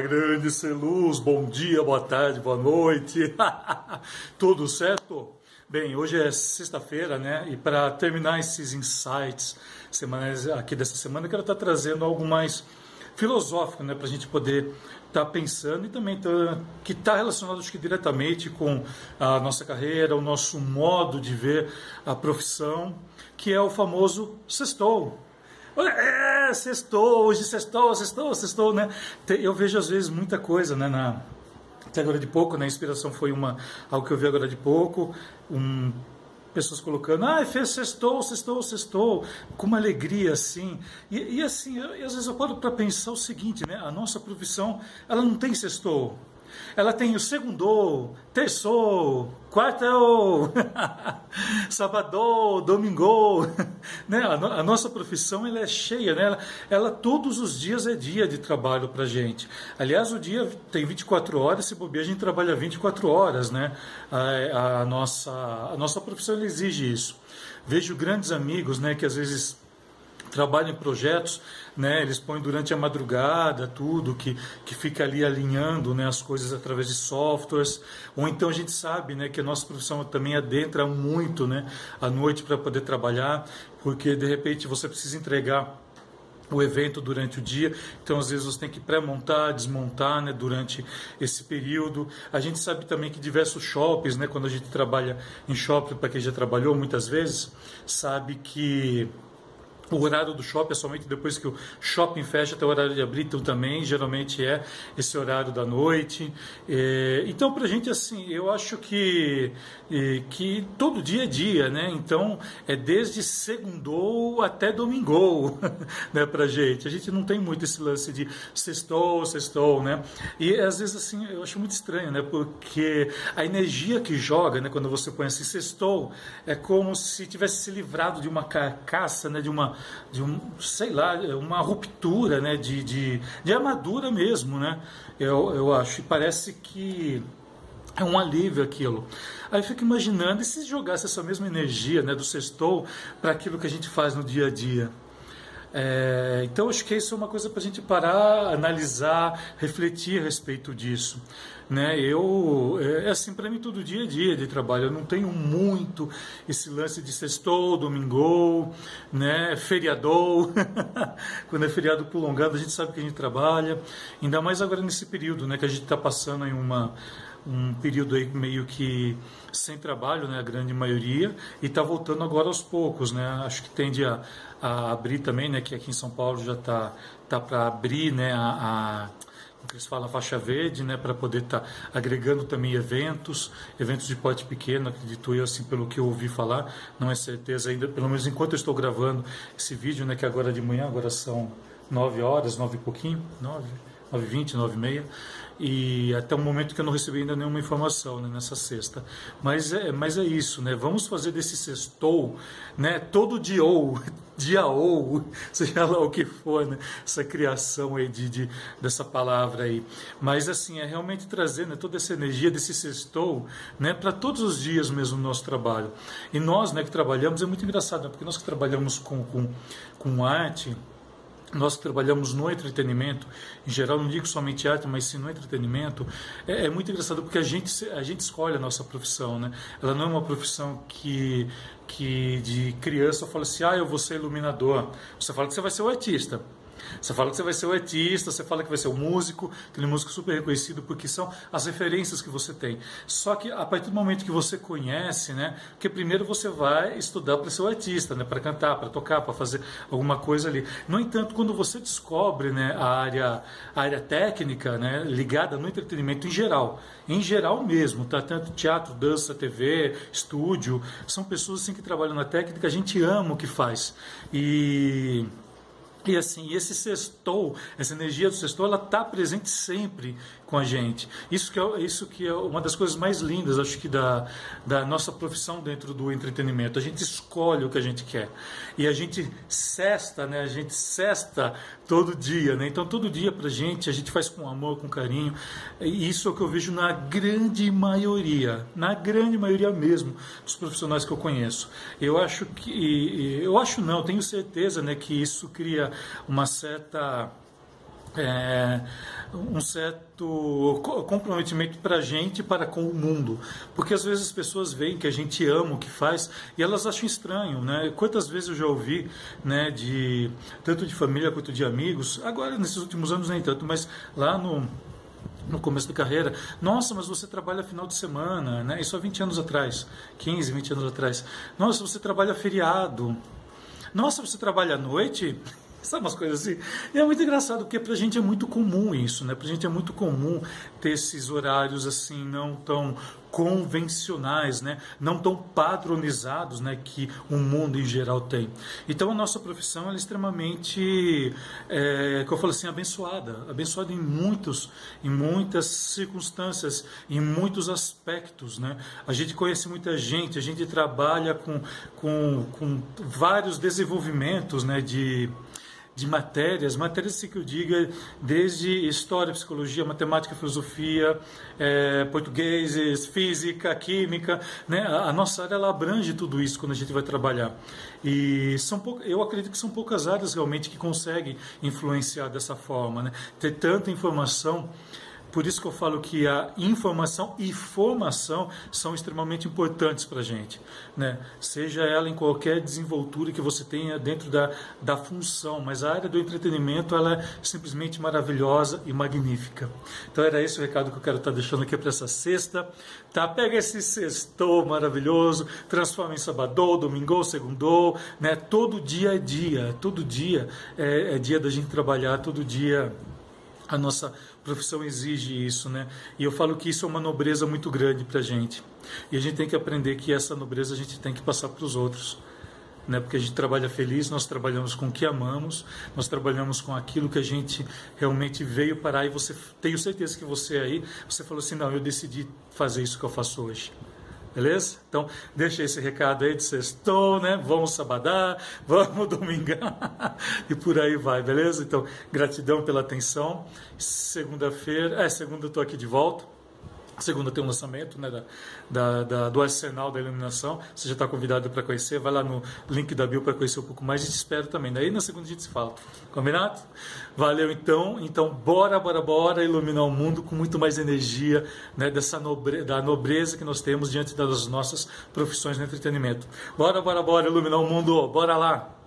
Grande Celuz, bom dia, boa tarde, boa noite. Tudo certo? Bem, hoje é sexta-feira, né? E para terminar esses insights semanais aqui dessa semana, eu quero estar trazendo algo mais filosófico, né? Para a gente poder estar pensando e também tá, que está relacionado acho que diretamente com a nossa carreira, o nosso modo de ver a profissão, que é o famoso sextou. É, sextou, hoje sextou, sextou, sextou, né? Eu vejo às vezes muita coisa, né, na, até agora de pouco, né? A inspiração foi uma, algo que eu vi agora de pouco, um, pessoas colocando, ah, fez sextou, sextou, sextou, com uma alegria assim. E, e assim, eu, às vezes eu paro para pensar o seguinte, né? A nossa profissão, ela não tem sextou. Ela tem o segundo, terçou, quarto, sábado, domingo. Né? A, a, nossa profissão ela é cheia, né? Ela, ela, todos os dias é dia de trabalho para gente. Aliás, o dia tem 24 horas, se bobear, a gente trabalha 24 horas. Né? A, a nossa, a nossa profissão exige isso. Vejo grandes amigos né, que às vezes trabalham em projetos, né, eles põem durante a madrugada tudo, que, que fica ali alinhando né, as coisas através de softwares, ou então a gente sabe né, que a nossa profissão também adentra muito né, à noite para poder trabalhar, porque de repente você precisa entregar o evento durante o dia, então às vezes você tem que pré-montar, desmontar né, durante esse período. A gente sabe também que diversos shoppings, né, quando a gente trabalha em shopping, para quem já trabalhou muitas vezes, sabe que o horário do shopping é somente depois que o shopping fecha até o horário de abrir, então também geralmente é esse horário da noite. É, então, para a gente, assim, eu acho que, é, que todo dia é dia, né? Então, é desde segundou até domingou, né, para a gente. A gente não tem muito esse lance de sextou, sextou, né? E às vezes, assim, eu acho muito estranho, né? Porque a energia que joga, né, quando você põe assim, sextou, é como se tivesse se livrado de uma carcaça, né, de uma de um, sei lá, uma ruptura né, de, de, de armadura mesmo, né? Eu, eu acho. E parece que é um alívio aquilo. Aí eu fico imaginando, e se jogasse essa mesma energia né, do sextou para aquilo que a gente faz no dia a dia? É, então acho que isso é uma coisa para a gente parar, analisar, refletir a respeito disso. Né? Eu, é, é assim, para mim todo dia é dia de trabalho, eu não tenho muito esse lance de sextou, domingo, né? feriadou, quando é feriado prolongado a gente sabe que a gente trabalha, ainda mais agora nesse período né, que a gente está passando em uma um período aí meio que sem trabalho, né, a grande maioria, e está voltando agora aos poucos, né, acho que tende a, a abrir também, né, que aqui em São Paulo já está tá, tá para abrir, né, a, a eles falam faixa verde, né, para poder estar tá agregando também eventos, eventos de porte pequeno, acredito eu, assim, pelo que eu ouvi falar, não é certeza ainda, pelo menos enquanto eu estou gravando esse vídeo, né, que agora de manhã, agora são nove horas, nove e pouquinho, nove, nove e vinte, nove e meia, e até o momento que eu não recebi ainda nenhuma informação né, nessa sexta. Mas é, mas é isso, né? Vamos fazer desse sextou, né? Todo dia ou, dia ou, seja lá o que for, né? Essa criação aí de, de, dessa palavra aí. Mas assim, é realmente trazer né, toda essa energia desse sextou, né? Para todos os dias mesmo no nosso trabalho. E nós, né, que trabalhamos, é muito engraçado, né, porque nós que trabalhamos com, com, com arte, nós que trabalhamos no entretenimento, em geral, não digo somente arte, mas sim no entretenimento, é, é, muito engraçado porque a gente, a gente escolhe a nossa profissão, né? Ela não é uma profissão que, que de criança fala assim, ah, eu vou ser iluminador. Você fala que você vai ser o artista. Você fala que você vai ser o artista, você fala que vai ser o músico, aquele músico super reconhecido, porque são as referências que você tem. Só que a partir do momento que você conhece, né, porque primeiro você vai estudar para ser o artista, né, para cantar, para tocar, para fazer alguma coisa ali. No entanto, quando você descobre, né, a área, a área técnica, né, ligada no entretenimento em geral, em geral mesmo, tá? Tanto teatro, dança, TV, estúdio, são pessoas assim que trabalham na técnica, a gente ama o que faz. E e assim, esse sextou, essa energia do sextou, ela está presente sempre com a gente. Isso que, é, isso que é uma das coisas mais lindas, acho que, da, da nossa profissão dentro do entretenimento. A gente escolhe o que a gente quer. E a gente cesta, né? A gente cesta todo dia, né? Então, todo dia pra gente, a gente faz com amor, com carinho. E isso é o que eu vejo na grande maioria, na grande maioria mesmo dos profissionais que eu conheço. Eu acho que, eu acho não, tenho certeza, né, que isso cria uma certa é, um certo comprometimento para a gente para com o mundo. Porque às vezes as pessoas veem que a gente ama o que faz e elas acham estranho. Né? Quantas vezes eu já ouvi, né, de, tanto de família quanto de amigos, agora nesses últimos anos nem tanto, mas lá no no começo da carreira, nossa, mas você trabalha final de semana, né? Isso há 20 anos atrás, 15, 20 anos atrás. Nossa, você trabalha feriado. Nossa, você trabalha à noite? Sabe umas coisas assim? E é muito engraçado, porque pra gente é muito comum isso, né? Pra gente é muito comum ter esses horários assim, não tão convencionais, né? Não tão padronizados, né? Que o mundo em geral tem. Então a nossa profissão é extremamente, é, que eu falo assim, abençoada. Abençoada em muitos, em muitas circunstâncias, em muitos aspectos, né? A gente conhece muita gente, a gente trabalha com, com, com vários desenvolvimentos, né? De de matérias, matérias que eu diga, desde história, psicologia, matemática, filosofia, é, português, física, química, né? A, nossa área ela abrange tudo isso quando a gente vai trabalhar. E são eu acredito que são poucas áreas realmente que conseguem influenciar dessa forma, né? Ter tanta informação por isso que eu falo que a informação e formação são extremamente importantes para a gente. Né? Seja ela em qualquer desenvoltura que você tenha dentro da, da função, mas a área do entretenimento ela é simplesmente maravilhosa e magnífica. Então era esse o recado que eu quero estar tá deixando aqui para essa sexta. Tá? Pega esse sextou maravilhoso, transforma em sabadão, domingo, segundo, né? todo dia é dia, todo dia é, é dia da gente trabalhar, todo dia a nossa profissão exige isso, né? E eu falo que isso é uma nobreza muito grande para a gente. E a gente tem que aprender que essa nobreza a gente tem que passar para os outros. Né? Porque a gente trabalha feliz, nós trabalhamos com o que amamos, nós trabalhamos com aquilo que a gente realmente veio parar. E você, tenho certeza que você aí, você falou assim: não, eu decidi fazer isso que eu faço hoje. Beleza? Então, deixa esse recado aí de sextou, né? Vamos sabadar, vamos domingar e por aí vai, beleza? Então, gratidão pela atenção. Segunda-feira, é, segunda eu estou aqui de volta. Segunda tem um lançamento né, da, da, da, do Arsenal da Iluminação. Você já está convidado para conhecer. Vai lá no link da bio para conhecer um pouco mais. E te espero também. Daí na segunda a gente se fala. Combinado? Valeu então. Então, bora, bora, bora iluminar o mundo com muito mais energia né, dessa nobre, da nobreza que nós temos diante das nossas profissões no entretenimento. Bora, bora, bora iluminar o mundo. Bora lá!